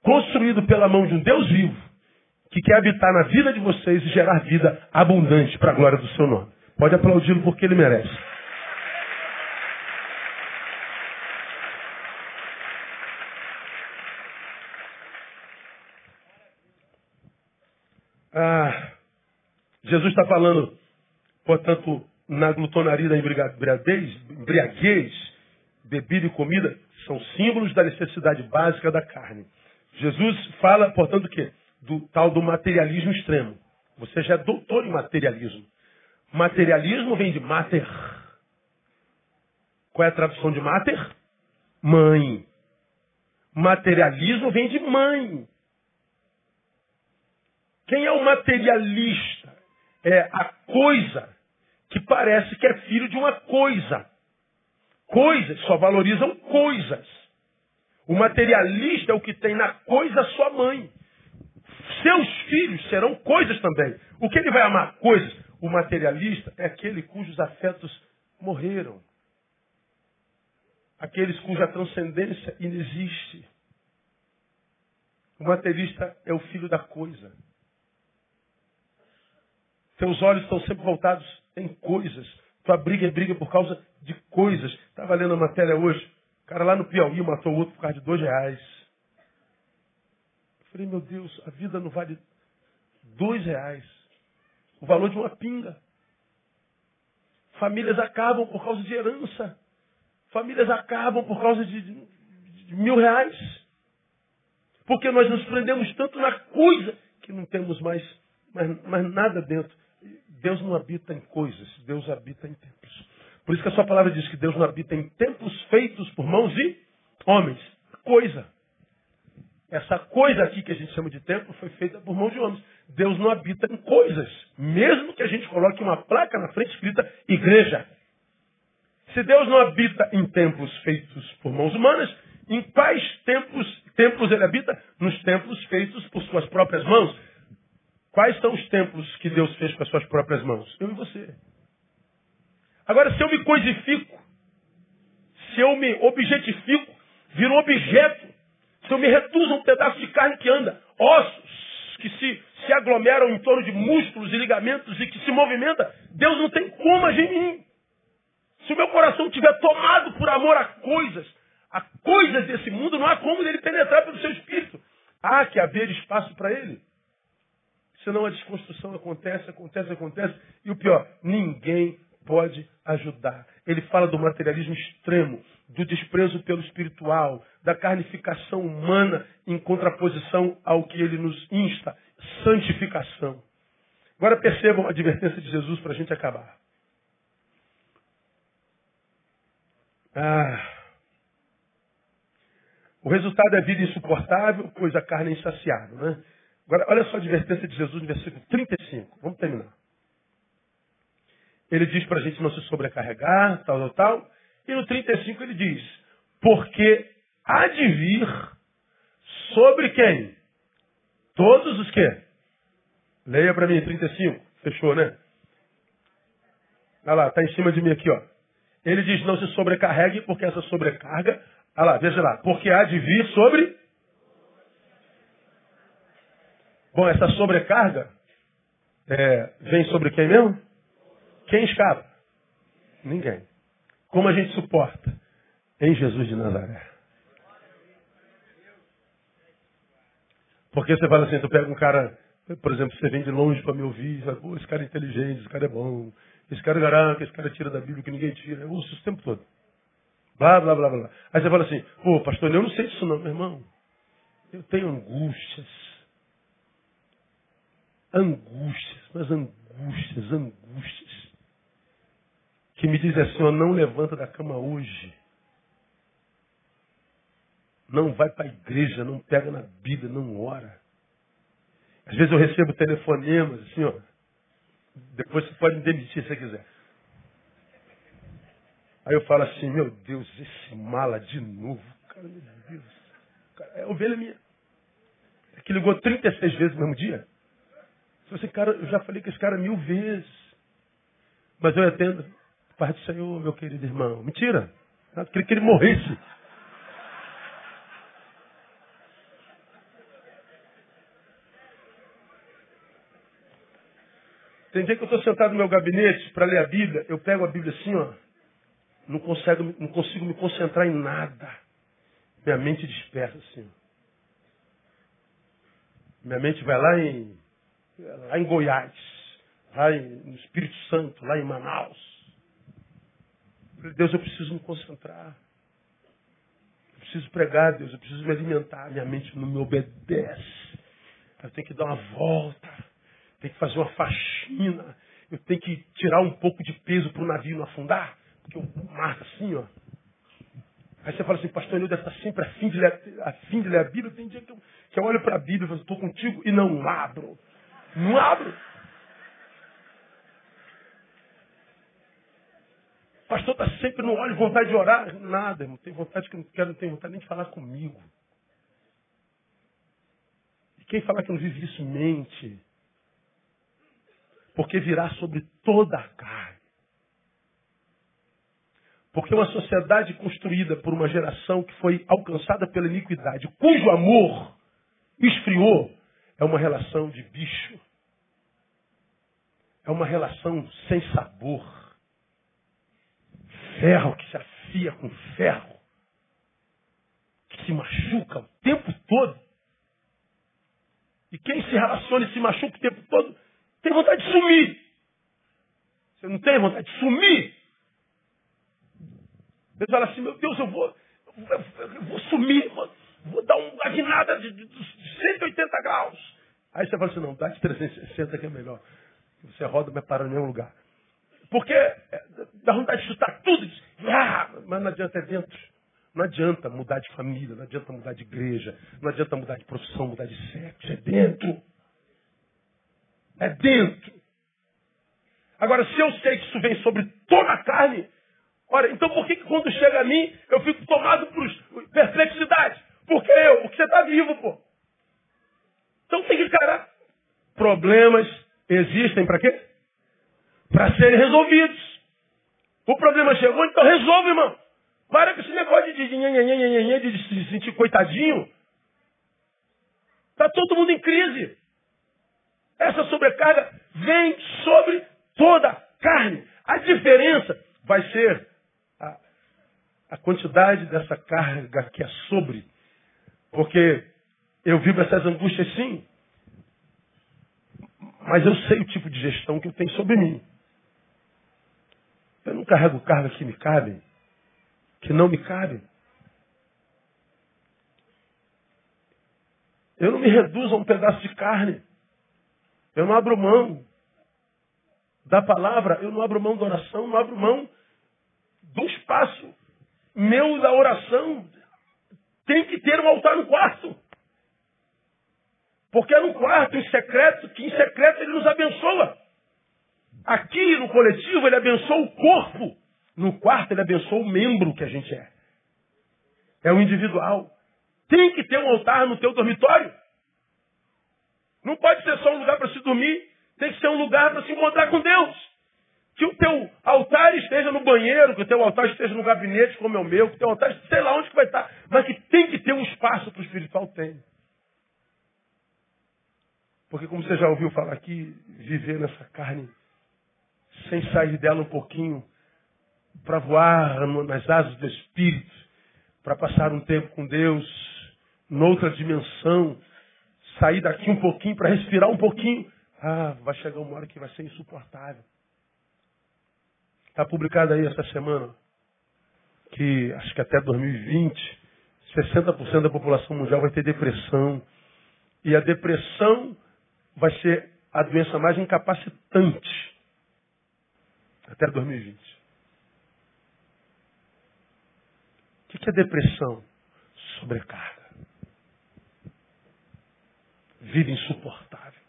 Construído pela mão de um Deus vivo, que quer habitar na vida de vocês e gerar vida abundante para a glória do seu nome. Pode aplaudi-lo porque ele merece. Ah, Jesus está falando, portanto, na glutonaria da embriaguez, embriaguez, bebida e comida, são símbolos da necessidade básica da carne. Jesus fala, portanto, o quê? Do tal do materialismo extremo. Você já é doutor em materialismo. Materialismo vem de mater. Qual é a tradução de mater? Mãe. Materialismo vem de mãe. Quem é o materialista? É a coisa que parece que é filho de uma coisa. Coisas só valorizam coisas. O materialista é o que tem na coisa sua mãe. Seus filhos serão coisas também. O que ele vai amar? Coisas. O materialista é aquele cujos afetos morreram. Aqueles cuja transcendência inexiste. O materialista é o filho da coisa. Teus olhos estão sempre voltados em coisas. Tua briga é briga por causa de coisas. Estava lendo a matéria hoje. O cara lá no Piauí matou o outro por causa de dois reais. Eu falei, meu Deus, a vida não vale dois reais. O valor de uma pinga. Famílias acabam por causa de herança. Famílias acabam por causa de, de, de mil reais. Porque nós nos prendemos tanto na coisa que não temos mais, mais, mais nada dentro. Deus não habita em coisas, Deus habita em templos. Por isso que a sua palavra diz que Deus não habita em templos feitos por mãos de homens. Coisa. Essa coisa aqui que a gente chama de templo foi feita por mãos de homens. Deus não habita em coisas. Mesmo que a gente coloque uma placa na frente escrita igreja. Se Deus não habita em templos feitos por mãos humanas, em quais templos, templos ele habita? Nos templos feitos por suas próprias mãos. Quais são os templos que Deus fez com as suas próprias mãos? Eu e você. Agora, se eu me coisifico, se eu me objetifico, viro um objeto, se eu me reduzo a um pedaço de carne que anda, ossos que se, se aglomeram em torno de músculos e ligamentos e que se movimenta, Deus não tem como agir em mim. Se o meu coração estiver tomado por amor a coisas, a coisas desse mundo, não há como ele penetrar pelo seu espírito. Há que haver espaço para ele. Senão a desconstrução acontece, acontece, acontece. E o pior, ninguém pode ajudar. Ele fala do materialismo extremo, do desprezo pelo espiritual, da carnificação humana em contraposição ao que ele nos insta, santificação. Agora percebam a advertência de Jesus para a gente acabar. Ah. O resultado é vida insuportável, pois a carne é insaciável, né? Agora, olha só a advertência de Jesus no versículo 35. Vamos terminar. Ele diz para a gente não se sobrecarregar, tal, tal, tal. E no 35 ele diz, porque há de vir sobre quem? Todos os que? Leia para mim, 35. Fechou, né? Olha lá, está em cima de mim aqui, ó. Ele diz, não se sobrecarregue, porque essa sobrecarga, olha lá, veja lá, porque há de vir sobre Bom, essa sobrecarga é, vem sobre quem mesmo? Quem escapa? Ninguém. Como a gente suporta? Em Jesus de Nazaré. Porque você fala assim, tu pega um cara, por exemplo, você vem de longe para me ouvir, fala, pô, esse cara é inteligente, esse cara é bom, esse cara é garanto, esse cara tira da Bíblia que ninguém tira. Eu uso isso o tempo todo. Blá, blá, blá, blá. Aí você fala assim, pô, pastor, eu não sei disso não, meu irmão. Eu tenho angústias angústias, mas angústias, angústias. que me dizem assim, ó, não levanta da cama hoje. Não vai para a igreja, não pega na Bíblia, não ora. Às vezes eu recebo telefonemas assim, ó. Depois você pode me demitir se você quiser. Aí eu falo assim, meu Deus, esse mala de novo. Cara, meu Deus. Cara, é ovelha minha. É que ligou 36 vezes no mesmo dia. Esse cara, eu já falei com esse cara mil vezes. Mas eu atendo. Pai do Senhor, meu querido irmão. Mentira. Eu queria que ele morresse. Tem dia que eu estou sentado no meu gabinete para ler a Bíblia, eu pego a Bíblia assim, ó. Não consigo, não consigo me concentrar em nada. Minha mente dispersa assim. Minha mente vai lá em, lá em Goiás, lá no Espírito Santo, lá em Manaus. Deus, eu preciso me concentrar. Eu preciso pregar, Deus, eu preciso me alimentar. Minha mente não me obedece. Eu tenho que dar uma volta. Tenho que fazer uma faxina. Eu tenho que tirar um pouco de peso para o navio não afundar. Porque o mar assim, ó. Aí você fala assim, pastor Nildo está sempre a fim, de ler, de ler a Bíblia. Tem dia que eu, que eu olho para a Bíblia e falo, estou contigo e não abro. Não abro. Pastor está sempre no olho, vontade de orar. Nada, não tem vontade que não quero, não tem vontade nem de falar comigo. E quem falar que não vive isso mente. Porque virá sobre toda a carne. Porque uma sociedade construída por uma geração que foi alcançada pela iniquidade, cujo amor esfriou, é uma relação de bicho. É uma relação sem sabor. Ferro que se afia com ferro. Que se machuca o tempo todo. E quem se relaciona e se machuca o tempo todo tem vontade de sumir. Você não tem vontade de sumir? Você fala assim, meu Deus, eu vou, eu vou sumir, vou, vou dar uma guinada de, de, de 180 graus. Aí você fala assim, não, dá de 360 que é melhor. Você roda, mas para em nenhum lugar. Porque é, dá vontade de chutar tudo. Ah, mas não adianta, é dentro. Não adianta mudar de família, não adianta mudar de igreja, não adianta mudar de profissão, mudar de sexo. É dentro. É dentro. Agora, se eu sei que isso vem sobre toda a carne, Ora, então por que, que quando chega a mim eu fico tomado por perplexidade? Porque eu, porque você está vivo, pô. Então tem que encarar. Problemas existem para quê? Para serem resolvidos. O problema chegou, então resolve, irmão. Para com esse negócio de, de, de se sentir coitadinho. Está todo mundo em crise. Essa sobrecarga vem sobre toda a carne. A diferença vai ser a quantidade dessa carga que é sobre. Porque eu vivo essas angústias sim, mas eu sei o tipo de gestão que eu tenho sobre mim. Eu não carrego cargas que me cabem, que não me cabem. Eu não me reduzo a um pedaço de carne. Eu não abro mão da palavra, eu não abro mão da oração, não abro mão do espaço meu da oração tem que ter um altar no quarto. Porque é no quarto, em secreto, que em secreto ele nos abençoa. Aqui no coletivo ele abençoa o corpo. No quarto ele abençoa o membro que a gente é. É o individual. Tem que ter um altar no teu dormitório. Não pode ser só um lugar para se dormir. Tem que ser um lugar para se encontrar com Deus. Que o teu altar esteja no banheiro, que o teu altar esteja no gabinete como é o meu, que o teu altar, sei lá onde que vai estar, mas que tem que ter um espaço para o espiritual tem. Porque como você já ouviu falar aqui, viver nessa carne sem sair dela um pouquinho, para voar nas asas do Espírito, para passar um tempo com Deus, noutra dimensão, sair daqui um pouquinho para respirar um pouquinho, ah, vai chegar uma hora que vai ser insuportável. Está publicado aí essa semana que acho que até 2020, 60% da população mundial vai ter depressão. E a depressão vai ser a doença mais incapacitante até 2020. O que é depressão? Sobrecarga. Vida insuportável.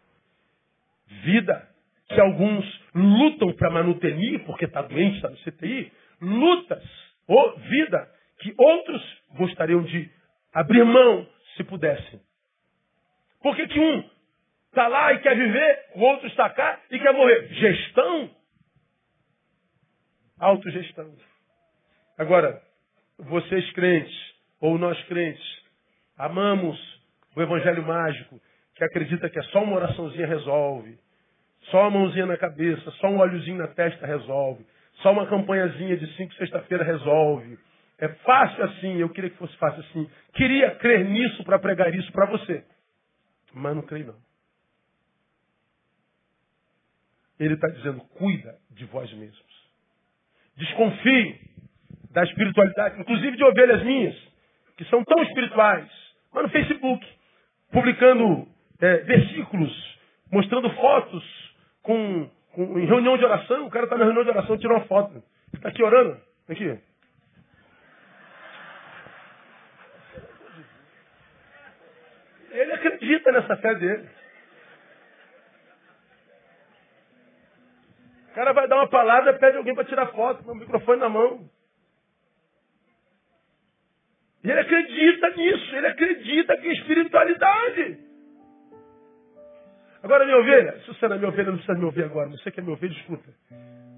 Vida que alguns lutam para manutenir, porque está doente, está no CTI. Lutas, ou vida, que outros gostariam de abrir mão se pudessem. Por que, que um está lá e quer viver, o outro está cá e quer morrer? Gestão? Autogestão. Agora, vocês crentes, ou nós crentes, amamos o evangelho mágico, que acredita que é só uma oraçãozinha resolve, só uma mãozinha na cabeça, só um óleozinho na testa resolve, só uma campanhazinha de cinco sexta-feira resolve. É fácil assim, eu queria que fosse fácil assim. Queria crer nisso para pregar isso para você. Mas não creio não. Ele está dizendo, cuida de vós mesmos. Desconfie da espiritualidade, inclusive de ovelhas minhas, que são tão espirituais, mas no Facebook, publicando é, versículos, mostrando fotos com, com, em reunião de oração, o cara está na reunião de oração tirou uma foto. Está aqui orando. Aqui. Ele acredita nessa fé dele. Cara vai dar uma palavra, pede alguém para tirar foto, com o microfone na mão. E ele acredita nisso, ele acredita que é espiritualidade. Agora, minha ovelha, se você não é minha ovelha, não precisa me ouvir agora. Você que é minha ovelha, escuta.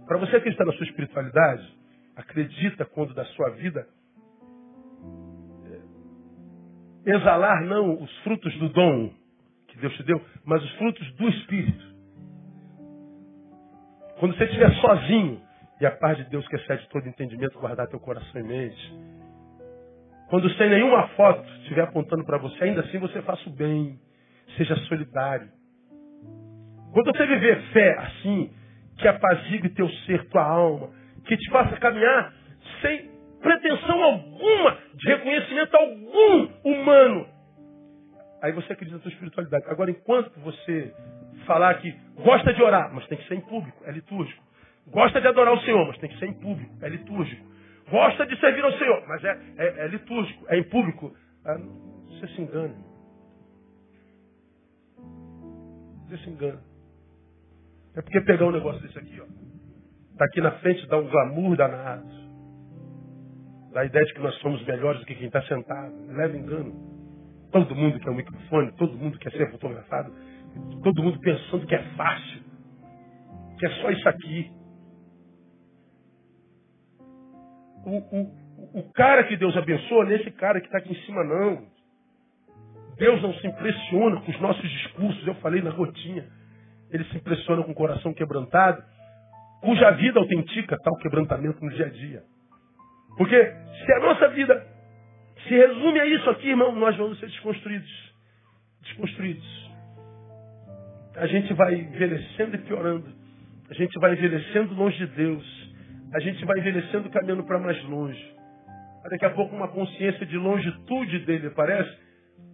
Para você acreditar na sua espiritualidade, acredita quando da sua vida é, exalar não os frutos do dom que Deus te deu, mas os frutos do Espírito. Quando você estiver sozinho e a paz de Deus que excede todo entendimento guardar teu coração e mente, quando sem nenhuma foto estiver apontando para você, ainda assim você faça o bem. Seja solidário. Quando você viver fé assim, que apazigue teu ser, tua alma, que te faça caminhar sem pretensão alguma, de reconhecimento algum humano, aí você acredita na tua espiritualidade. Agora, enquanto você falar que gosta de orar, mas tem que ser em público, é litúrgico. Gosta de adorar o Senhor, mas tem que ser em público, é litúrgico. Gosta de servir ao Senhor, mas é, é, é litúrgico, é em público. Ah, você se engana. Você se engana. É porque pegar um negócio desse aqui, ó, tá aqui na frente, dá um glamour danado. Dá a ideia de que nós somos melhores do que quem está sentado. Leva engano. Todo mundo quer um microfone, todo mundo quer ser fotografado, todo mundo pensando que é fácil, que é só isso aqui. O, o, o cara que Deus abençoa, nesse cara que está aqui em cima, não. Deus não se impressiona com os nossos discursos, eu falei na gotinha. Ele se impressiona com o coração quebrantado, cuja vida autentica tal quebrantamento no dia a dia. Porque se a nossa vida se resume a isso aqui, irmão, nós vamos ser desconstruídos. Desconstruídos. A gente vai envelhecendo e piorando. A gente vai envelhecendo longe de Deus. A gente vai envelhecendo caminhando para mais longe. Daqui a pouco uma consciência de longitude dele parece.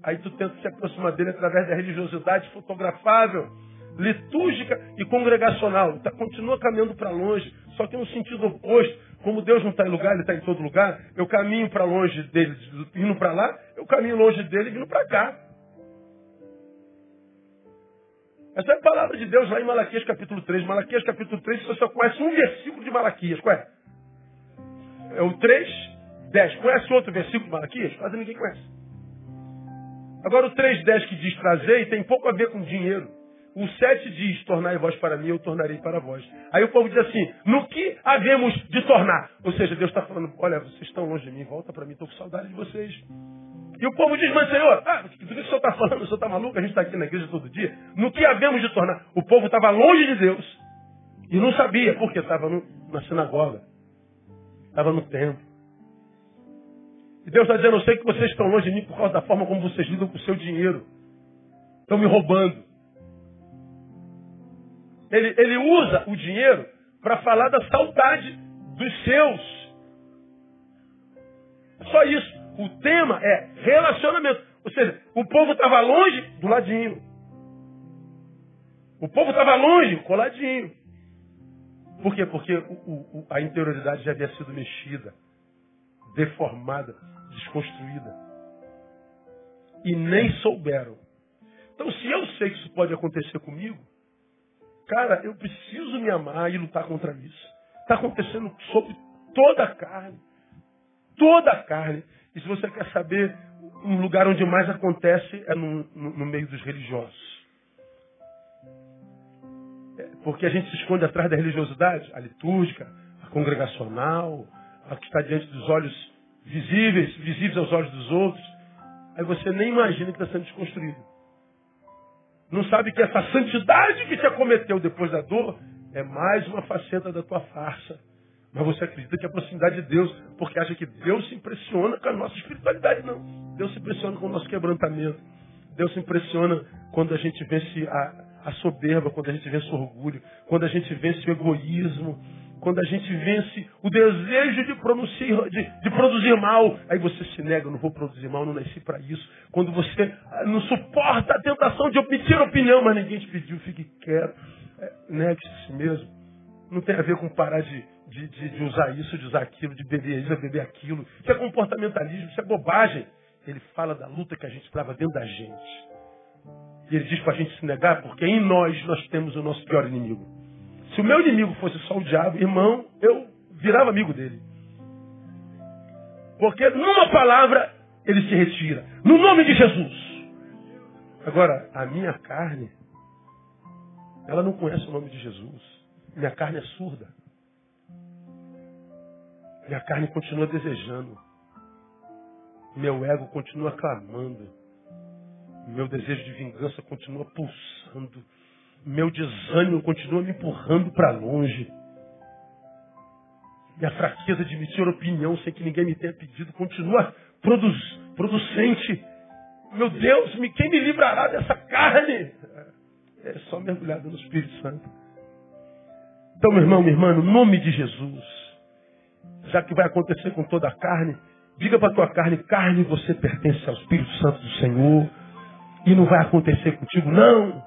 Aí tu tenta se aproximar dele através da religiosidade fotografável litúrgica e congregacional. Tá, continua caminhando para longe, só que no sentido oposto. Como Deus não está em lugar, Ele está em todo lugar, eu caminho para longe dele, indo para lá, eu caminho longe dele, vindo para cá. Essa é a palavra de Deus lá em Malaquias capítulo 3. Malaquias capítulo 3, você só conhece um versículo de Malaquias. Qual é? É o 3, 10. Conhece outro versículo de Malaquias? Quase ninguém conhece. Agora o 3, 10 que diz trazer tem pouco a ver com dinheiro. O 7 diz, tornai vós para mim, eu tornarei para vós. Aí o povo diz assim, no que havemos de tornar? Ou seja, Deus está falando, olha, vocês estão longe de mim, volta para mim, estou com saudade de vocês. E o povo diz, mas Senhor, ah, do que o senhor está falando? O senhor está maluco? A gente está aqui na igreja todo dia. No que havemos de tornar? O povo estava longe de Deus e não sabia, porque estava na sinagoga, estava no templo. E Deus está dizendo, eu sei que vocês estão longe de mim por causa da forma como vocês lidam com o seu dinheiro. Estão me roubando. Ele, ele usa o dinheiro para falar da saudade dos seus. Só isso. O tema é relacionamento. Ou seja, o povo estava longe do ladinho. O povo estava longe, coladinho. Por quê? Porque o, o, a interioridade já havia sido mexida. deformada, desconstruída. E nem souberam. Então, se eu sei que isso pode acontecer comigo, cara, eu preciso me amar e lutar contra isso. Está acontecendo sobre toda a carne. Toda a carne. E se você quer saber, um lugar onde mais acontece é no, no, no meio dos religiosos. É porque a gente se esconde atrás da religiosidade, a litúrgica, a congregacional, a que está diante dos olhos visíveis, visíveis aos olhos dos outros. Aí você nem imagina que está sendo desconstruído. Não sabe que essa santidade que te acometeu depois da dor é mais uma faceta da tua farsa. Mas você acredita que a proximidade de Deus, porque acha que Deus se impressiona com a nossa espiritualidade. Não. Deus se impressiona com o nosso quebrantamento. Deus se impressiona quando a gente vence a, a soberba, quando a gente vence o orgulho, quando a gente vence o egoísmo, quando a gente vence o desejo de, produzir, de, de produzir mal. Aí você se nega, não vou produzir mal, não nasci para isso. Quando você ah, não suporta a tentação de pedir opinião, mas ninguém te pediu, fique quieto. É, Negue-se a si mesmo. Não tem a ver com parar de de, de, de, usar isso, de usar aquilo, de beber isso, de beber aquilo. Isso é comportamentalismo, isso é bobagem. Ele fala da luta que a gente trava dentro da gente. E ele diz para a gente se negar, porque em nós nós temos o nosso pior inimigo. Se o meu inimigo fosse só o diabo, irmão, eu virava amigo dele. Porque numa palavra ele se retira. No nome de Jesus. Agora, a minha carne, ela não conhece o nome de Jesus. Minha carne é surda. Minha carne continua desejando. Meu ego continua clamando. Meu desejo de vingança continua pulsando. Meu desânimo continua me empurrando para longe. Minha fraqueza de emitir opinião sem que ninguém me tenha pedido continua produz, producente. Meu Deus, quem me livrará dessa carne? É só mergulhado no Espírito Santo. Então, meu irmão, minha irmã, no nome de Jesus, que vai acontecer com toda a carne, diga para a tua carne, carne, você pertence ao Espírito Santo do Senhor. E não vai acontecer contigo, não.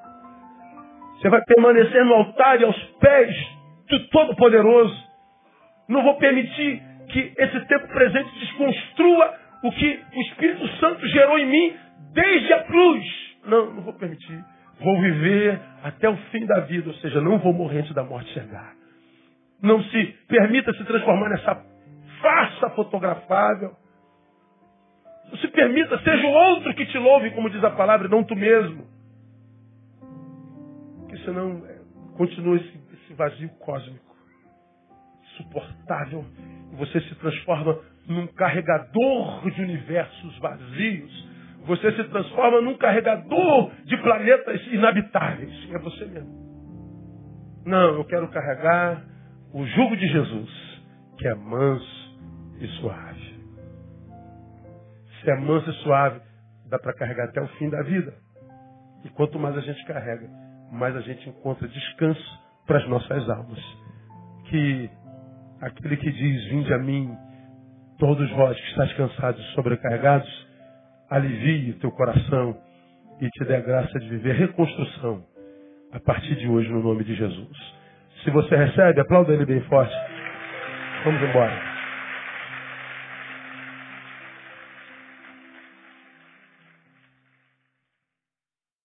Você vai permanecer no altar e aos pés do Todo-Poderoso. Não vou permitir que esse tempo presente desconstrua o que o Espírito Santo gerou em mim desde a cruz. Não, não vou permitir. Vou viver até o fim da vida, ou seja, não vou morrer antes da morte chegar. Não se permita se transformar nessa farsa fotografável. Se permita, seja o outro que te louve, como diz a palavra, não tu mesmo. Porque senão é, continua esse, esse vazio cósmico, insuportável, e você se transforma num carregador de universos vazios. Você se transforma num carregador de planetas inabitáveis. É você mesmo. Não, eu quero carregar o jugo de Jesus, que é manso e suave. Se é manso e suave, dá para carregar até o fim da vida. E quanto mais a gente carrega, mais a gente encontra descanso para as nossas almas. Que aquele que diz, vinde a mim, todos vós que estáis cansados e sobrecarregados, alivie o teu coração e te dê a graça de viver reconstrução a partir de hoje, no nome de Jesus. Se você recebe, aplauda ele bem forte. Vamos embora.